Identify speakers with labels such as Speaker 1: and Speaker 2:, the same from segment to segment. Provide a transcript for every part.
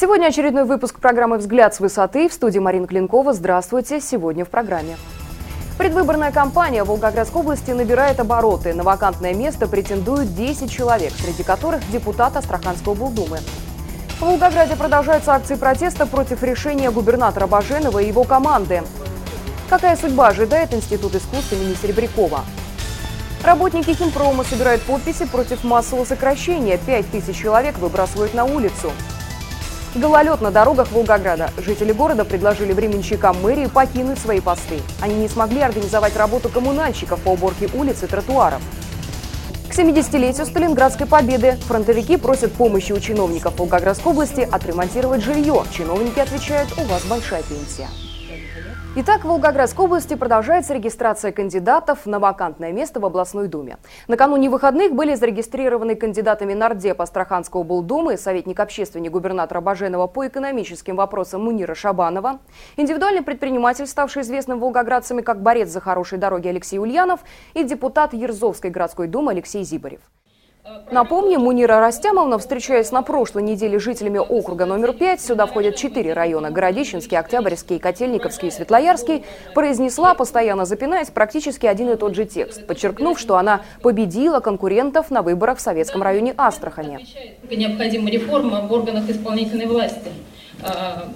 Speaker 1: Сегодня очередной выпуск программы «Взгляд с высоты». В студии Марина Клинкова. Здравствуйте. Сегодня в программе. Предвыборная кампания в Волгоградской области набирает обороты. На вакантное место претендуют 10 человек, среди которых депутат Астраханской облдумы. В Волгограде продолжаются акции протеста против решения губернатора Баженова и его команды. Какая судьба ожидает Институт искусств имени Серебрякова? Работники химпрома собирают подписи против массового сокращения. 5 тысяч человек выбрасывают на улицу. Гололед на дорогах Волгограда. Жители города предложили временщикам мэрии покинуть свои посты. Они не смогли организовать работу коммунальщиков по уборке улиц и тротуаров. К 70-летию Сталинградской победы фронтовики просят помощи у чиновников Волгоградской области отремонтировать жилье. Чиновники отвечают, у вас большая пенсия. Итак, в Волгоградской области продолжается регистрация кандидатов на вакантное место в областной думе. Накануне выходных были зарегистрированы кандидатами нардепа Астраханской облдумы, советник-общественник губернатора Баженова по экономическим вопросам Мунира Шабанова, индивидуальный предприниматель, ставший известным волгоградцами как борец за хорошие дороги Алексей Ульянов и депутат Ерзовской городской думы Алексей Зибарев. Напомним, Мунира Растямовна, встречаясь на прошлой неделе с жителями округа номер 5, сюда входят четыре района – Городищенский, Октябрьский, Котельниковский и Светлоярский, произнесла, постоянно запинаясь, практически один и тот же текст, подчеркнув, что она победила конкурентов на выборах в советском районе Астрахани.
Speaker 2: Необходима реформа в органах исполнительной власти. А,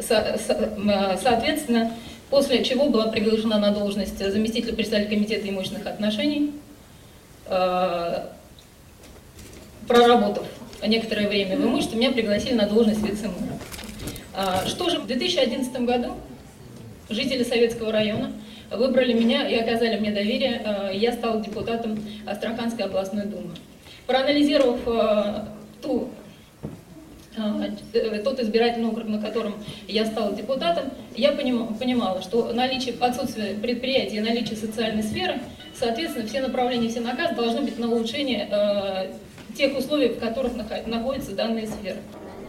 Speaker 2: соответственно, после чего была приглашена на должность заместителя председателя комитета имущественных отношений – проработав некоторое время в имуществе, меня пригласили на должность вице-мэра. А, что же, в 2011 году жители Советского района выбрали меня и оказали мне доверие. Э, я стала депутатом Астраханской областной думы. Проанализировав э, ту, тот избирательный округ, на котором я стала депутатом, я понимала, что наличие, отсутствие предприятия, наличие социальной сферы – Соответственно, все направления, все наказы должны быть на улучшение э, тех условий, в которых находится данная сфера.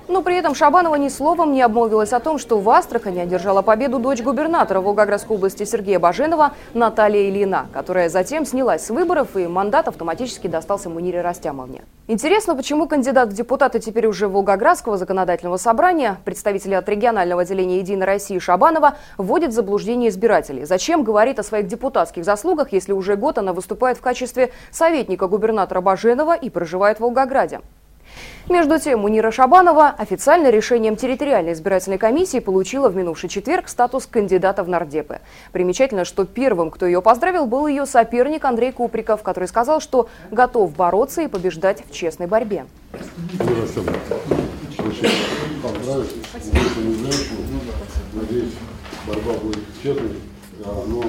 Speaker 1: Но при этом Шабанова ни словом не обмолвилась о том, что в Астрахани одержала победу дочь губернатора Волгоградской области Сергея Баженова Наталья Ильина, которая затем снялась с выборов и мандат автоматически достался Мунире Растямовне. Интересно, почему кандидат в депутаты теперь уже Волгоградского законодательного собрания, представители от регионального отделения «Единой России» Шабанова, вводит в заблуждение избирателей. Зачем говорит о своих депутатских заслугах, если уже год она выступает в качестве советника губернатора Баженова и проживает в Волгограде? Между тем, Мунира Шабанова официально решением территориальной избирательной комиссии получила в минувший четверг статус кандидата в нардепы. Примечательно, что первым, кто ее поздравил, был ее соперник Андрей Куприков, который сказал, что готов бороться и побеждать в честной борьбе. Надеюсь, борьба будет честной, но...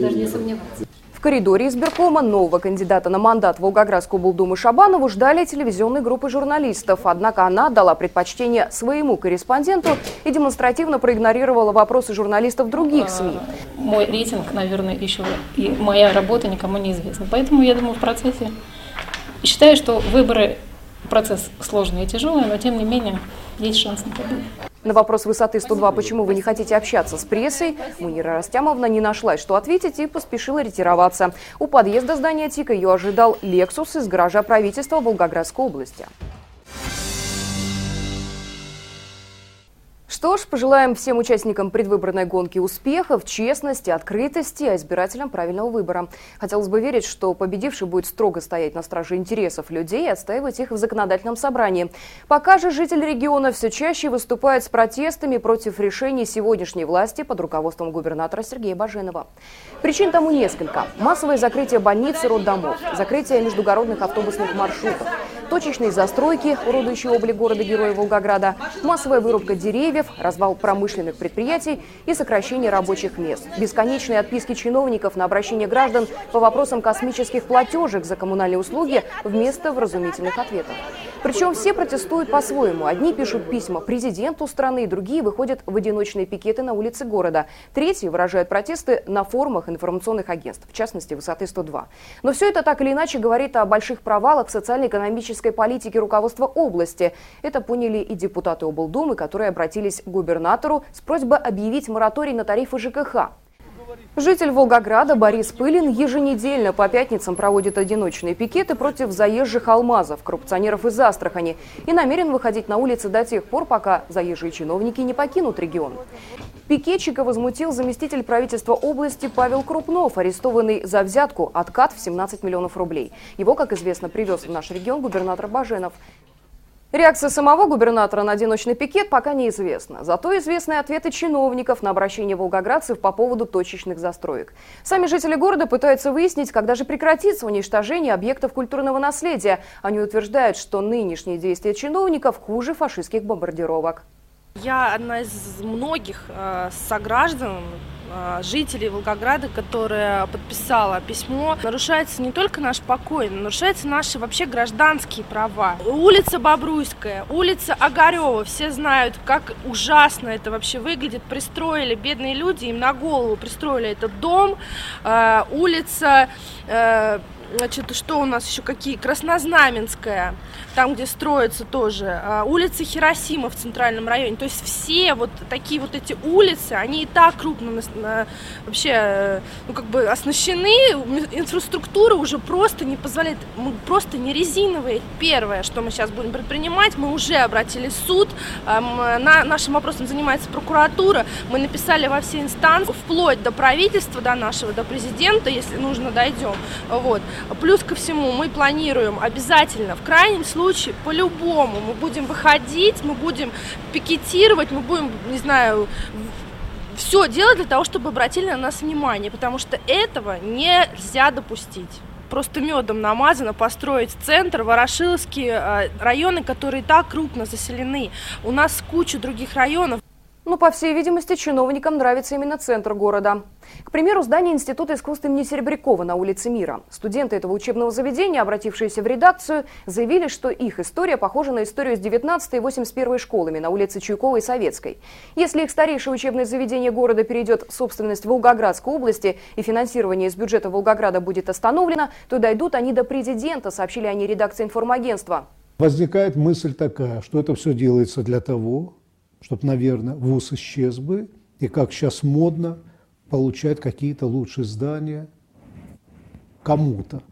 Speaker 1: Даже не сомневаться. В коридоре избиркома нового кандидата на мандат Волгоградской облдумы Шабанову ждали телевизионной группы журналистов. Однако она дала предпочтение своему корреспонденту и демонстративно проигнорировала вопросы журналистов других а, СМИ.
Speaker 2: Мой рейтинг, наверное, еще и моя работа никому не известна. Поэтому я думаю в процессе. Считаю, что выборы процесс сложный и тяжелый, но тем не менее есть шанс на победу.
Speaker 1: На вопрос высоты 102, почему вы не хотите общаться с прессой, Мунира Растямовна не нашлась, что ответить и поспешила ретироваться. У подъезда здания ТИКа ее ожидал «Лексус» из гаража правительства Волгоградской области. Что ж, пожелаем всем участникам предвыборной гонки успехов, честности, открытости, а избирателям правильного выбора. Хотелось бы верить, что победивший будет строго стоять на страже интересов людей и отстаивать их в законодательном собрании. Пока же жители региона все чаще выступают с протестами против решений сегодняшней власти под руководством губернатора Сергея Баженова. Причин тому несколько. Массовое закрытие больниц и роддомов, закрытие междугородных автобусных маршрутов, точечные застройки, уродующие облик города-героя Волгограда, массовая вырубка деревьев, развал промышленных предприятий и сокращение рабочих мест, бесконечные отписки чиновников на обращение граждан по вопросам космических платежек за коммунальные услуги вместо вразумительных ответов. Причем все протестуют по-своему. Одни пишут письма президенту страны, другие выходят в одиночные пикеты на улице города. Третьи выражают протесты на форумах информационных агентств, в частности, «Высоты 102». Но все это так или иначе говорит о больших провалах социально-экономической политики руководства области. Это поняли и депутаты облдумы, которые обратились к губернатору с просьбой объявить мораторий на тарифы ЖКХ. Житель Волгограда Борис Пылин еженедельно по пятницам проводит одиночные пикеты против заезжих алмазов, коррупционеров из Астрахани и намерен выходить на улицы до тех пор, пока заезжие чиновники не покинут регион. Пикетчика возмутил заместитель правительства области Павел Крупнов, арестованный за взятку откат в 17 миллионов рублей. Его, как известно, привез в наш регион губернатор Баженов. Реакция самого губернатора на одиночный пикет пока неизвестна. Зато известны ответы чиновников на обращение волгоградцев по поводу точечных застроек. Сами жители города пытаются выяснить, когда же прекратится уничтожение объектов культурного наследия. Они утверждают, что нынешние действия чиновников хуже фашистских бомбардировок.
Speaker 3: Я одна из многих э, сограждан, жителей Волгограда, которая подписала письмо. Нарушается не только наш покой, но нарушаются наши вообще гражданские права. Улица Бобруйская, улица Огарева, все знают, как ужасно это вообще выглядит. Пристроили бедные люди, им на голову пристроили этот дом. Э, улица... Значит, что у нас еще какие? Краснознаменская, там, где строится тоже. А, улица Хиросима в центральном районе. То есть все вот такие вот эти улицы, они и так крупно вообще, ну, как бы оснащены. Инфраструктура уже просто не позволяет. Мы просто не резиновые. Первое, что мы сейчас будем предпринимать, мы уже обратились в суд. На, нашим вопросом занимается прокуратура. Мы написали во все инстанции, вплоть до правительства, до нашего, до президента, если нужно, дойдем. Вот. Плюс ко всему мы планируем обязательно, в крайнем случае, по-любому мы будем выходить, мы будем пикетировать, мы будем, не знаю, все делать для того, чтобы обратили на нас внимание, потому что этого нельзя допустить просто медом намазано построить центр, Ворошиловские э, районы, которые так крупно заселены. У нас куча других районов.
Speaker 1: Но, по всей видимости, чиновникам нравится именно центр города. К примеру, здание Института искусств имени Серебрякова на улице Мира. Студенты этого учебного заведения, обратившиеся в редакцию, заявили, что их история похожа на историю с 19 и 81 школами на улице Чуйкова и Советской. Если их старейшее учебное заведение города перейдет в собственность Волгоградской области и финансирование из бюджета Волгограда будет остановлено, то дойдут они до президента, сообщили они редакции информагентства.
Speaker 4: Возникает мысль такая, что это все делается для того, чтобы, наверное, ВУЗ исчез бы, и как сейчас модно получать какие-то лучшие здания кому-то.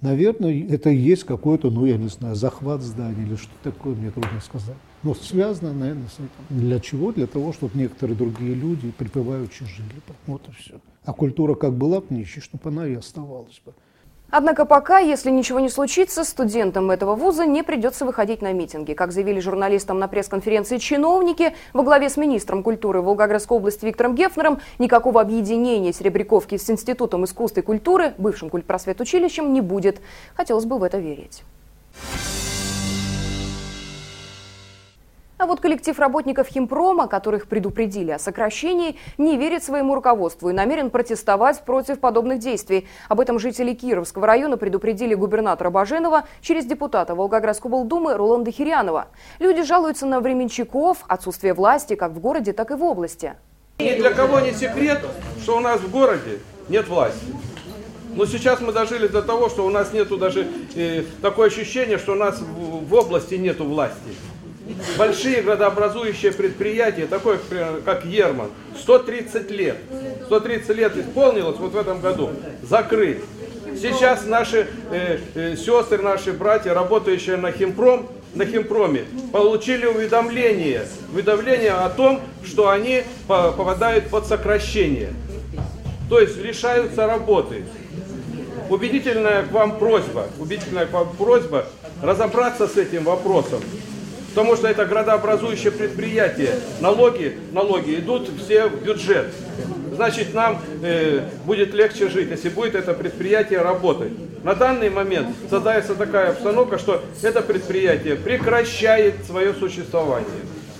Speaker 4: Наверное, это и есть какой-то, ну, я не знаю, захват здания или что такое, мне трудно сказать. Но связано, наверное, с этим. Для чего? Для того, чтобы некоторые другие люди припеваючи жили. Вот и все. А культура как была бы нищей, чтобы она и оставалась бы.
Speaker 1: Однако пока, если ничего не случится, студентам этого вуза не придется выходить на митинги. Как заявили журналистам на пресс-конференции чиновники, во главе с министром культуры Волгоградской области Виктором Гефнером никакого объединения Серебряковки с Институтом искусства и культуры, бывшим культпросветучилищем, не будет. Хотелось бы в это верить. А вот коллектив работников Химпрома, которых предупредили о сокращении, не верит своему руководству и намерен протестовать против подобных действий. Об этом жители Кировского района предупредили губернатора Баженова через депутата Волгоградской облдумы Роланда Хирянова. Люди жалуются на временщиков, отсутствие власти как в городе, так и в области.
Speaker 5: Ни для кого не секрет, что у нас в городе нет власти. Но сейчас мы дожили до того, что у нас нету даже э, такое ощущение, что у нас в, в области нету власти большие градообразующие предприятия, такое как Ерман, 130 лет, 130 лет исполнилось вот в этом году, закрыт. Сейчас наши э, э, сестры, наши братья, работающие на Химпром, на Химпроме, получили уведомление, уведомление о том, что они попадают под сокращение. То есть лишаются работы. Убедительная к вам просьба, убедительная к вам просьба разобраться с этим вопросом потому что это градообразующее предприятие. Налоги, налоги идут все в бюджет. Значит, нам э, будет легче жить, если будет это предприятие работать. На данный момент создается такая обстановка, что это предприятие прекращает свое существование.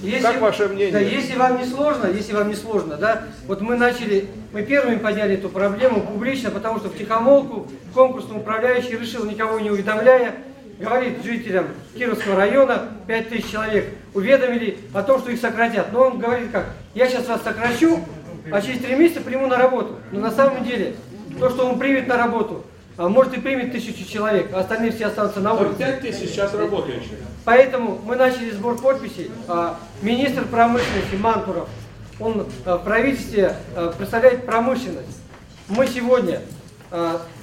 Speaker 6: Если,
Speaker 5: как ваше мнение?
Speaker 6: Да, если вам не сложно, если вам не сложно, да, вот мы начали, мы первыми подняли эту проблему публично, потому что в тихомолку конкурсный управляющий решил, никого не уведомляя, говорит жителям Кировского района, 5000 человек, уведомили о том, что их сократят. Но он говорит как, я сейчас вас сокращу, а через три месяца приму на работу. Но на самом деле, то, что он примет на работу, а может и примет тысячу человек, а остальные все останутся на улице.
Speaker 5: 5 тысяч сейчас работающих.
Speaker 6: Поэтому мы начали сбор подписей. А, министр промышленности Мантуров, он а, в правительстве представляет промышленность. мы сегодня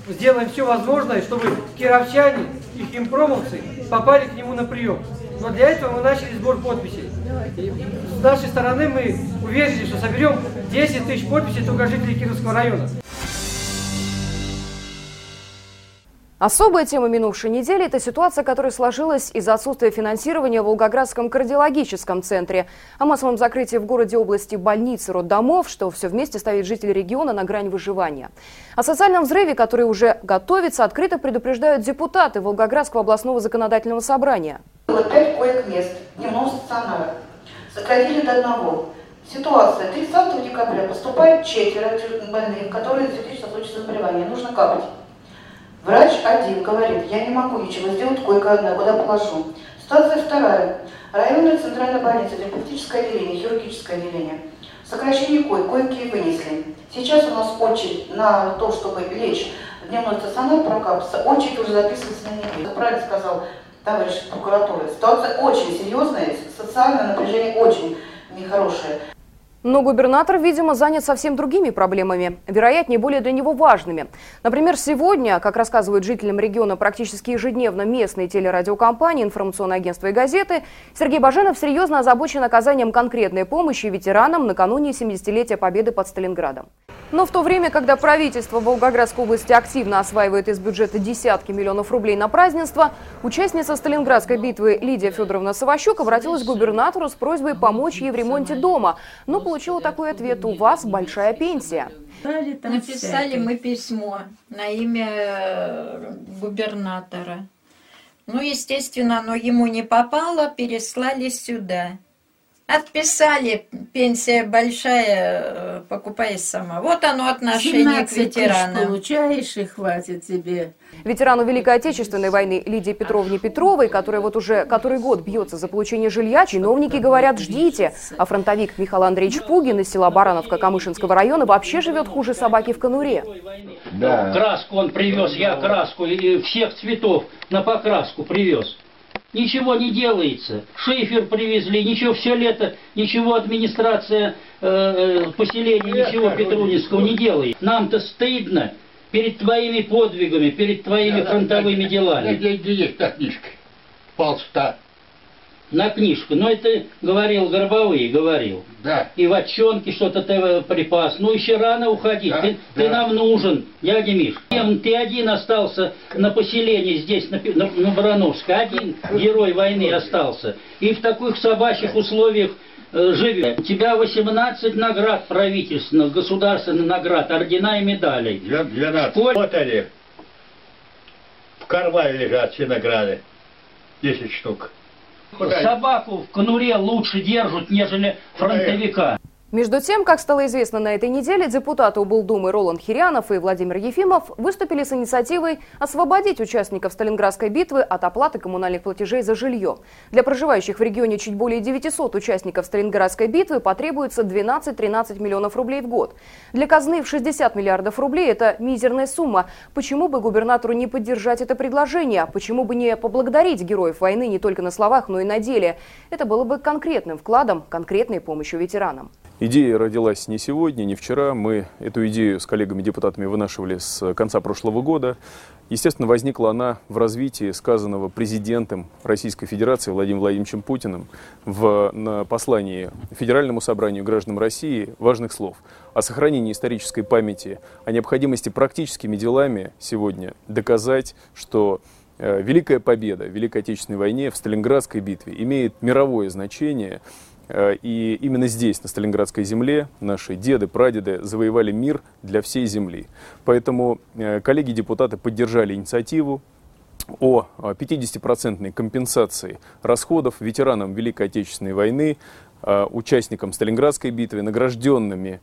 Speaker 6: сделаем все возможное, чтобы кировчане и химпромовцы попали к нему на прием. Но для этого мы начали сбор подписей. И с нашей стороны мы уверены, что соберем 10 тысяч подписей только жителей Кировского района.
Speaker 1: Особая тема минувшей недели – это ситуация, которая сложилась из-за отсутствия финансирования в Волгоградском кардиологическом центре. О массовом закрытии в городе области больниц и роддомов, что все вместе ставит жителей региона на грань выживания. О социальном взрыве, который уже готовится, открыто предупреждают депутаты Волгоградского областного законодательного собрания.
Speaker 7: Было пять коек-мест дневного стационара. Сократили до одного. Ситуация. 30 декабря поступает четверо больных, которые с случаев заболевания. Нужно капать. Врач один говорит, я не могу ничего сделать, койка одна, куда положу. Ситуация вторая. Районная центральная больница, терапевтическое отделение, хирургическое отделение. Сокращение койк, койки вынесли. Сейчас у нас очередь на то, чтобы лечь дневной стационар прокапаться, очередь уже записывается на неделю. Правильно сказал товарищ прокуратуры. Ситуация очень серьезная, социальное напряжение очень нехорошее.
Speaker 1: Но губернатор, видимо, занят совсем другими проблемами, вероятнее, более для него важными. Например, сегодня, как рассказывают жителям региона практически ежедневно местные телерадиокомпании, информационные агентства и газеты, Сергей Баженов серьезно озабочен оказанием конкретной помощи ветеранам накануне 70-летия Победы под Сталинградом. Но в то время, когда правительство Волгоградской области активно осваивает из бюджета десятки миллионов рублей на празднество, участница Сталинградской битвы Лидия Федоровна Саващук обратилась к губернатору с просьбой помочь ей в ремонте дома, но получила такой ответ «У вас большая пенсия».
Speaker 8: Написали мы письмо на имя э, губернатора. Ну, естественно, оно ему не попало, переслали сюда. Отписали, пенсия большая, э, покупай сама. Вот оно отношение к ветеранам.
Speaker 9: получаешь и хватит тебе.
Speaker 1: Ветерану Великой Отечественной войны Лидии Петровне Петровой, которая вот уже который год бьется за получение жилья, чиновники говорят «ждите». А фронтовик Михаил Андреевич Пугин из села Барановка Камышинского района вообще живет хуже собаки в конуре.
Speaker 10: Да. Краску он привез, я краску и всех цветов на покраску привез. Ничего не делается. Шифер привезли, ничего все лето, ничего администрация э, э поселения, ничего Петрунинского не делает. Нам-то стыдно перед твоими подвигами, перед твоими фронтовыми делами.
Speaker 11: Где, где есть та книжка? Полста
Speaker 10: на книжку. Но это говорил Горбовый, говорил.
Speaker 11: Да.
Speaker 10: И в отчонке что-то ты припас. Ну еще рано уходить. Да, ты, да. ты нам нужен, дядя Миш. Ты один остался на поселении здесь, на, на, на Барановске. Один герой войны остался. И в таких собачьих условиях э, живет. У тебя 18 наград правительственных, государственных наград, ордена и медалей.
Speaker 11: 12. Сколько? Вот они. В кармане лежат все награды. 10 штук.
Speaker 10: Собаку в конуре лучше держат, нежели фронтовика.
Speaker 1: Между тем, как стало известно на этой неделе, депутаты облдумы Роланд Хирянов и Владимир Ефимов выступили с инициативой освободить участников Сталинградской битвы от оплаты коммунальных платежей за жилье. Для проживающих в регионе чуть более 900 участников Сталинградской битвы потребуется 12-13 миллионов рублей в год. Для казны в 60 миллиардов рублей это мизерная сумма. Почему бы губернатору не поддержать это предложение? Почему бы не поблагодарить героев войны не только на словах, но и на деле? Это было бы конкретным вкладом, конкретной помощью ветеранам.
Speaker 12: Идея родилась не сегодня, не вчера. Мы эту идею с коллегами-депутатами вынашивали с конца прошлого года. Естественно, возникла она в развитии сказанного президентом Российской Федерации Владимиром Владимировичем Путиным в на послании Федеральному собранию граждан России важных слов о сохранении исторической памяти, о необходимости практическими делами сегодня доказать, что э, Великая победа в Великой Отечественной войне, в Сталинградской битве имеет мировое значение – и именно здесь, на Сталинградской земле, наши деды, прадеды завоевали мир для всей земли. Поэтому э, коллеги-депутаты поддержали инициативу о 50% компенсации расходов ветеранам Великой Отечественной войны, э, участникам Сталинградской битвы, награжденными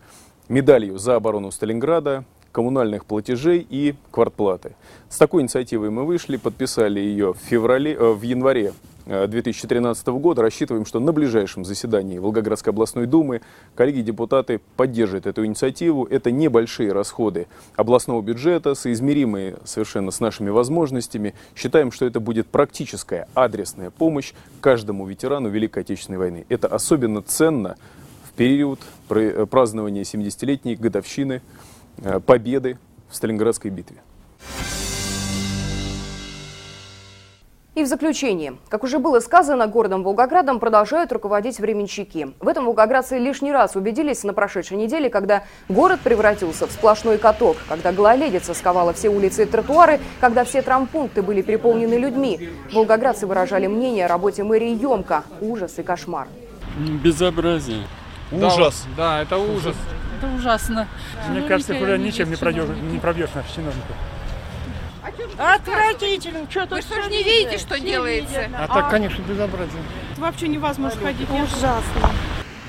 Speaker 12: медалью за оборону Сталинграда, коммунальных платежей и квартплаты. С такой инициативой мы вышли, подписали ее в, феврале, в январе 2013 э, года. Рассчитываем, что на ближайшем заседании Волгоградской областной думы коллеги-депутаты поддержат эту инициативу. Это небольшие расходы областного бюджета, соизмеримые совершенно с нашими возможностями. Считаем, что это будет практическая адресная помощь каждому ветерану Великой Отечественной войны. Это особенно ценно в период празднования 70-летней годовщины э, победы в Сталинградской битве.
Speaker 1: И в заключение. Как уже было сказано, городом Волгоградом продолжают руководить временщики. В этом волгоградцы лишний раз убедились на прошедшей неделе, когда город превратился в сплошной каток, когда гололедица сковала все улицы и тротуары, когда все травмпункты были переполнены людьми. Волгоградцы выражали мнение о работе мэрии емко. Ужас и кошмар.
Speaker 13: Безобразие.
Speaker 14: Ужас. Да, да это ужас.
Speaker 15: Это ужасно.
Speaker 16: Мне кажется, куда ничем не пробьешь, не пробьешь наших чиновников.
Speaker 15: Отвратительно. Что-то
Speaker 17: Вы что ж не видите, что делается?
Speaker 16: А, а так, конечно, безобразие.
Speaker 15: Вообще невозможно ходить.
Speaker 3: Ужасно.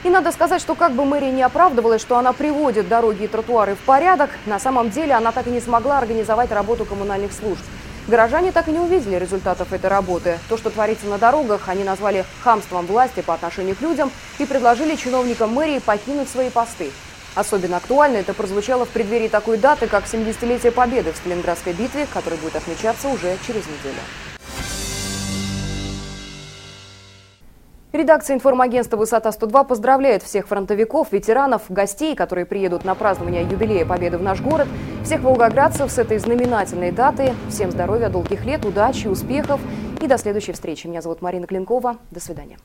Speaker 1: И надо сказать, что как бы мэрия не оправдывалась, что она приводит дороги и тротуары в порядок, на самом деле она так и не смогла организовать работу коммунальных служб. Горожане так и не увидели результатов этой работы. То, что творится на дорогах, они назвали хамством власти по отношению к людям и предложили чиновникам мэрии покинуть свои посты. Особенно актуально это прозвучало в преддверии такой даты, как 70-летие Победы в Сталинградской битве, которая будет отмечаться уже через неделю. Редакция информагентства «Высота-102» поздравляет всех фронтовиков, ветеранов, гостей, которые приедут на празднование юбилея Победы в наш город, всех волгоградцев с этой знаменательной даты. Всем здоровья, долгих лет, удачи, успехов и до следующей встречи. Меня зовут Марина Клинкова. До свидания.